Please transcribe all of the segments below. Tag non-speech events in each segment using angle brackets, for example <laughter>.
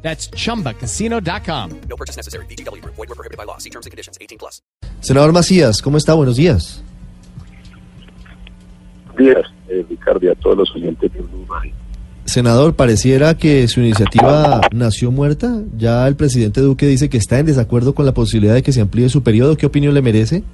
That's chumbacasino.com. No purchase necessary. BGW. Void were prohibited by law. See terms and conditions. 18 plus. Senador Macías, ¿cómo está? Buenos días. días, eh, Ricardo, y a todos los oyentes de Blue. Senador, pareciera que su iniciativa nació muerta. Ya el presidente Duque dice que está en desacuerdo con la posibilidad de que se amplíe su periodo. ¿Qué opinión le merece?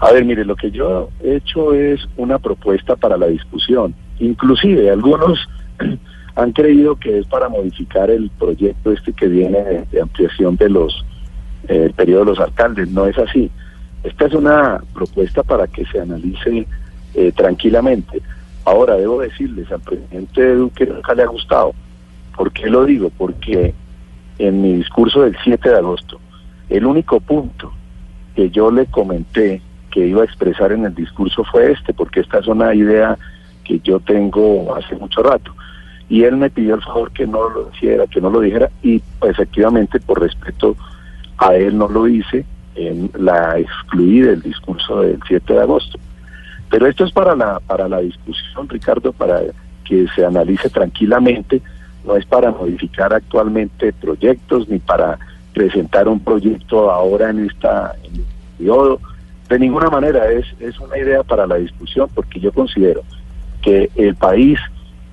A ver, mire, lo que yo he hecho es una propuesta para la discusión. Inclusive algunos <clears throat> han creído que es para modificar el proyecto este que viene de, ampliación de los eh, periodos de los alcaldes. No es así. Esta es una propuesta para que se analice eh, tranquilamente. Ahora, debo decirles, al presidente Duque nunca le ha gustado. ¿Por qué lo digo? Porque en mi discurso del 7 de agosto, el único punto que yo le comenté que iba a expresar en el discurso fue este, porque esta es una idea que yo tengo hace mucho rato. Y él me pidió el favor que no lo hiciera, que no lo dijera, y efectivamente, por respeto a él, no lo hice, en la excluí del discurso del 7 de agosto. Pero esto es para la, para la discusión, Ricardo, para que se analice tranquilamente, no es para modificar actualmente proyectos ni para presentar un proyecto ahora en esta en este periodo. De ninguna manera es, es una idea para la discusión, porque yo considero que el país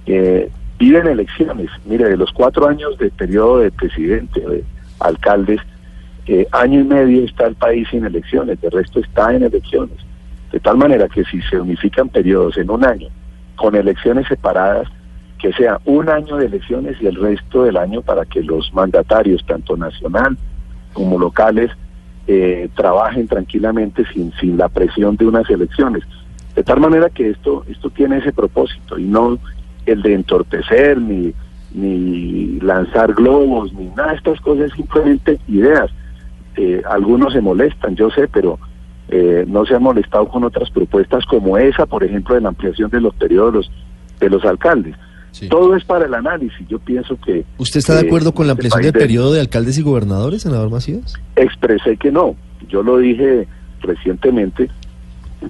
eh, vive en elecciones. Mire, de los cuatro años de periodo de presidente, de alcaldes, eh, año y medio está el país sin elecciones, de resto está en elecciones. De tal manera que si se unifican periodos en un año con elecciones separadas, que sea un año de elecciones y el resto del año para que los mandatarios, tanto nacional como locales, eh, trabajen tranquilamente sin, sin la presión de unas elecciones. De tal manera que esto, esto tiene ese propósito y no el de entorpecer ni, ni lanzar globos, ni nada de estas cosas, simplemente ideas. Eh, algunos se molestan, yo sé, pero eh, no se han molestado con otras propuestas como esa, por ejemplo, de la ampliación de los periodos de los alcaldes. Sí. Todo es para el análisis. Yo pienso que... ¿Usted está de eh, acuerdo con la este ampliación del periodo de alcaldes y gobernadores, senador Macías? expresé que no. Yo lo dije recientemente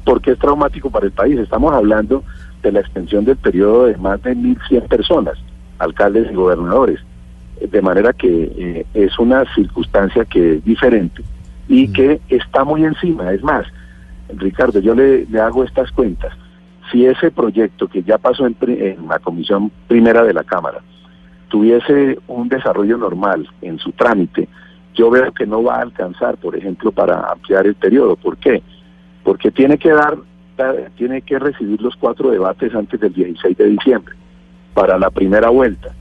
porque es traumático para el país. Estamos hablando de la extensión del periodo de más de 1.100 personas, alcaldes y gobernadores. De manera que eh, es una circunstancia que es diferente y Mm. que está muy encima. Es más, Ricardo, yo le, le hago estas cuentas. Si ese proyecto que ya pasó en, en la comisión primera de la Cámara tuviese un desarrollo normal en su trámite, yo veo que no va a alcanzar, por ejemplo, para ampliar el periodo. ¿Por qué? Porque tiene que dar- tiene que recibir los cuatro debates antes del 16 de diciembre para la primera vuelta.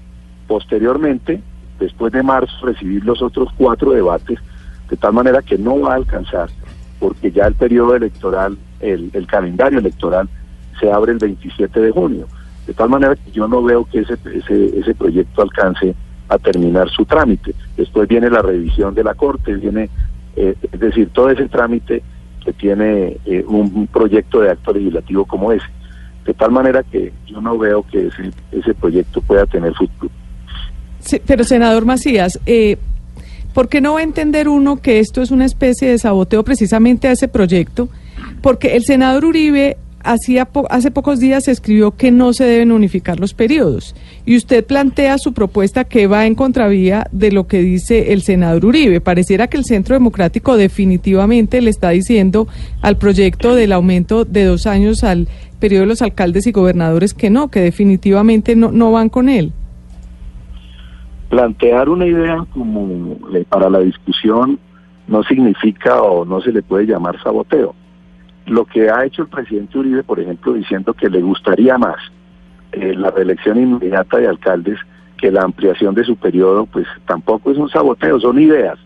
Posteriormente, después de marzo, recibir los otros cuatro debates, de tal manera que no va a alcanzar, porque ya el periodo electoral, el, el calendario electoral se abre el 27 de junio. De tal manera que yo no veo que ese, ese, ese proyecto alcance a terminar su trámite. Después viene la revisión de la Corte, viene, eh, es decir, todo ese trámite que tiene eh, un, proyecto de acto legislativo como ese. De tal manera que yo no veo que ese, ese proyecto pueda tener futuro. Pero senador Macías, eh, ¿por qué no va a entender uno que esto es una especie de saboteo precisamente a ese proyecto? Porque el senador Uribe hacía po- hace pocos días escribió que no se deben unificar los periodos y usted plantea su propuesta que va en contravía de lo que dice el senador Uribe. Pareciera que el Centro Democrático definitivamente le está diciendo al proyecto del aumento de dos años al periodo de los alcaldes y gobernadores que no, que definitivamente no, no van con él. plantear una idea como eh, para la discusión no significa o no se le puede llamar saboteo. Lo que ha hecho el presidente Uribe, por ejemplo, diciendo que le gustaría más eh, la reelección inmediata de alcaldes que la ampliación de su periodo, pues tampoco es un saboteo, son ideas.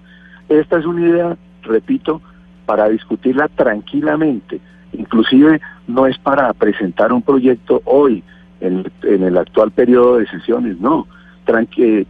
Esta es una idea, repito, para discutirla tranquilamente. Inclusive no es para presentar un proyecto hoy, en, en el actual periodo de sesiones, no. Tranqui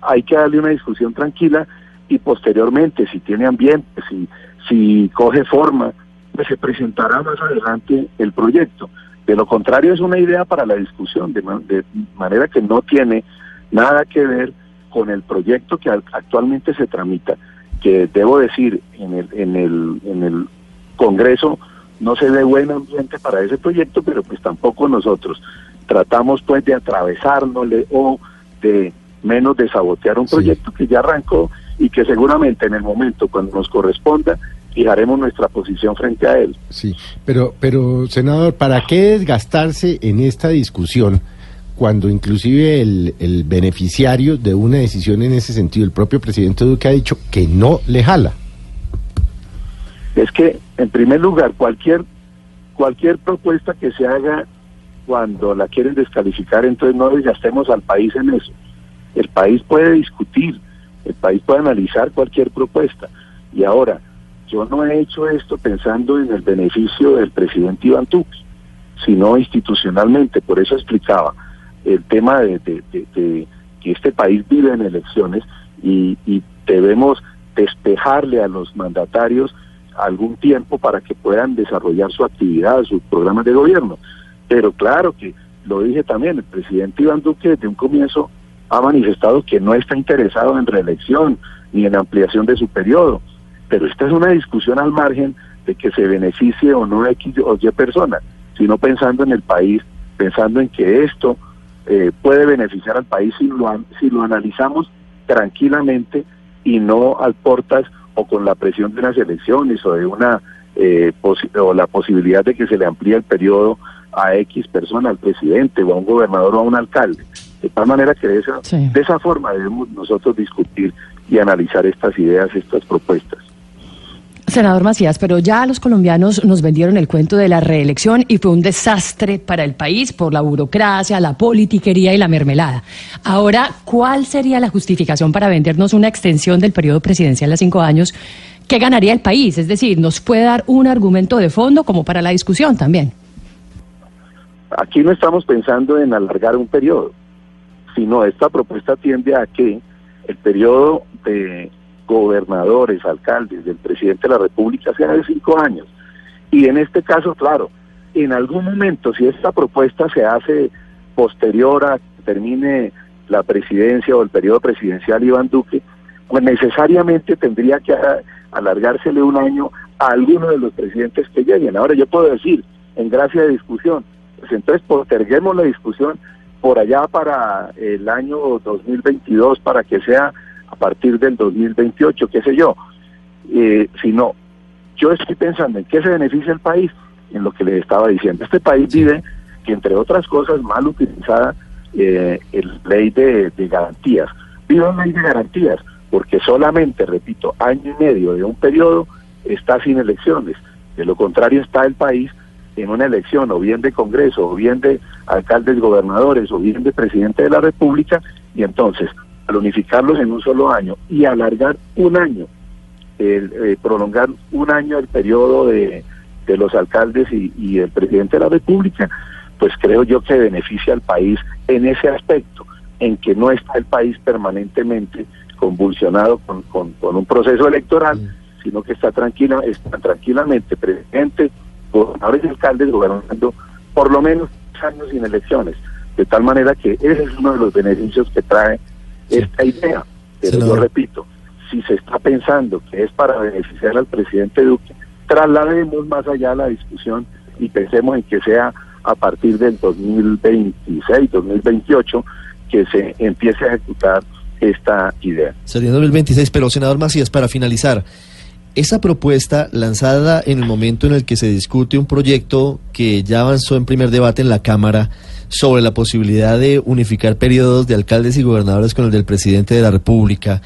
hay que darle una discusión tranquila y posteriormente, si tiene ambiente, si, si coge forma, pues se presentará más adelante el proyecto. De lo contrario, es una idea para la discusión, de, de manera que no tiene nada que ver con el proyecto que actualmente se tramita, que debo decir, en el, en el, en el Congreso no se ve buen ambiente para ese proyecto, pero pues tampoco nosotros tratamos pues de atravesárnosle o de menos de sabotear un proyecto que ya arrancó y que seguramente en el momento cuando nos corresponda fijaremos nuestra posición frente a él. Sí, pero, pero senador, ¿para qué desgastarse en esta discusión cuando inclusive el, el beneficiario de una decisión en ese sentido, el propio presidente Duque ha dicho que no le jala? Es que, en primer lugar, cualquier cualquier propuesta que se haga cuando la quieren descalificar, entonces no desgastemos al país en eso. El país puede discutir, el país puede analizar cualquier propuesta. Y ahora, yo no he hecho esto pensando en el beneficio del presidente Iván Duque, sino institucionalmente. Por eso explicaba el tema de, que este país vive en elecciones y, y debemos despejarle a los mandatarios algún tiempo para que puedan desarrollar su actividad, sus programas de gobierno. Pero claro que, lo dije también, el presidente Iván Duque desde un comienzo ha manifestado que no está interesado en reelección ni en ampliación de su periodo. Pero esta es una discusión al margen de que se beneficie o no X o Y persona, sino pensando en el país, pensando en que esto eh, puede beneficiar al país si lo, si lo analizamos tranquilamente y no al portas o con la presión de unas elecciones o de una eh, o la posibilidad de que se le amplíe el periodo a X persona, al presidente o a un gobernador o a un alcalde. De tal manera que de esa, de esa forma debemos nosotros discutir y analizar estas ideas, estas propuestas. Senador Macías, pero ya los colombianos nos vendieron el cuento de la reelección y fue un desastre para el país por la burocracia, la politiquería y la mermelada. Ahora, ¿cuál sería la justificación para vendernos una extensión del periodo presidencial a cinco años? ¿Qué ganaría el país? Es decir, ¿nos puede dar un argumento de fondo como para la discusión también? Aquí no estamos pensando en alargar un periodo, sino esta propuesta tiende a que el periodo de gobernadores, alcaldes, del presidente de la República sea de cinco años. Y en este caso, claro, en algún momento, si esta propuesta se hace posterior a que termine la presidencia o el periodo presidencial Iván Duque, pues necesariamente tendría que alargársele un año a alguno de los presidentes que lleguen. Ahora yo puedo decir, en gracia de discusión, pues entonces posterguemos la discusión por allá para el año 2022 para que sea a partir del 2028, qué sé yo. Eh, sino, yo estoy pensando en qué se beneficia el país, en lo que les estaba diciendo. Este país vive que, entre otras cosas, mal utilizada eh, el ley de, de garantías. Vive una ley de garantías, porque solamente, repito, año y medio de un periodo está sin elecciones. De lo contrario, está el país en una elección o bien de Congreso o bien de alcaldes, gobernadores o bien de presidente de la República y entonces al unificarlos en un solo año y alargar un año, el, eh, prolongar un año el periodo de, de los alcaldes y, y el presidente de la República, pues creo yo que beneficia al país en ese aspecto, en que no está el país permanentemente convulsionado con, con, con un proceso electoral, sino que está tranquila, está tranquilamente presidente, gobernadores y alcaldes gobernando por lo menos años sin elecciones, de tal manera que ese es uno de los beneficios que trae esta idea. Pero yo repito, si se está pensando que es para beneficiar al presidente Duque, traslademos más allá la discusión y pensemos en que sea a partir del 2026, 2028, que se empiece a ejecutar esta idea. Sería 2026, pero senador Macías, para finalizar, esa propuesta lanzada en el momento en el que se discute un proyecto que ya avanzó en primer debate en la Cámara sobre la posibilidad de unificar periodos de alcaldes y gobernadores con el del presidente de la República,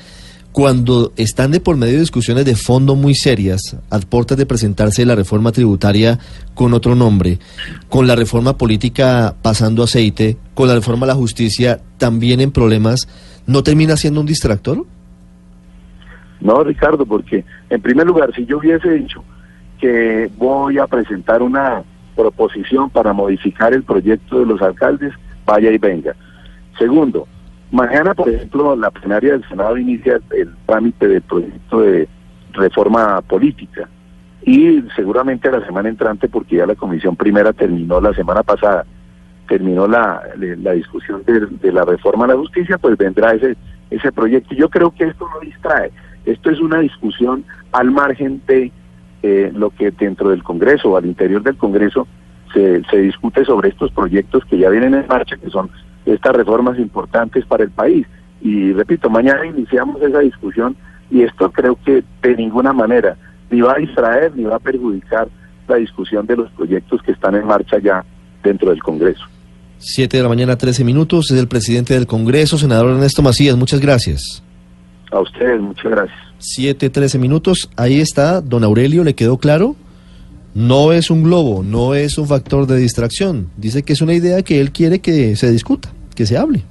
cuando están de por medio de discusiones de fondo muy serias, a puertas de presentarse la reforma tributaria con otro nombre, con la reforma política pasando aceite, con la reforma a la justicia también en problemas, ¿no termina siendo un distractor? No, Ricardo, porque en primer lugar, si yo hubiese dicho que voy a presentar una proposición para modificar el proyecto de los alcaldes, vaya y venga. Segundo, Mañana, por ejemplo, la plenaria del Senado inicia el trámite del proyecto de reforma política y seguramente la semana entrante, porque ya la comisión primera terminó la semana pasada, terminó la, la discusión de, de, la reforma a la justicia, pues vendrá ese, ese proyecto. Yo creo que esto no distrae, esto es una discusión al margen de eh, lo que dentro del Congreso o al interior del Congreso se, discute sobre estos proyectos que ya vienen en marcha, que son estas reformas importantes para el país. Y repito, mañana iniciamos esa discusión y esto creo que de ninguna manera ni va a distraer ni va a perjudicar la discusión de los proyectos que están en marcha ya dentro del Congreso. Siete de la mañana, 13 minutos. Es el presidente del Congreso, senador Ernesto Macías. Muchas gracias. A ustedes, muchas gracias. Siete, trece minutos. Ahí está, don Aurelio, ¿le quedó claro? No es un globo, no es un factor de distracción. Dice que es una idea que él quiere que se discuta, que se hable.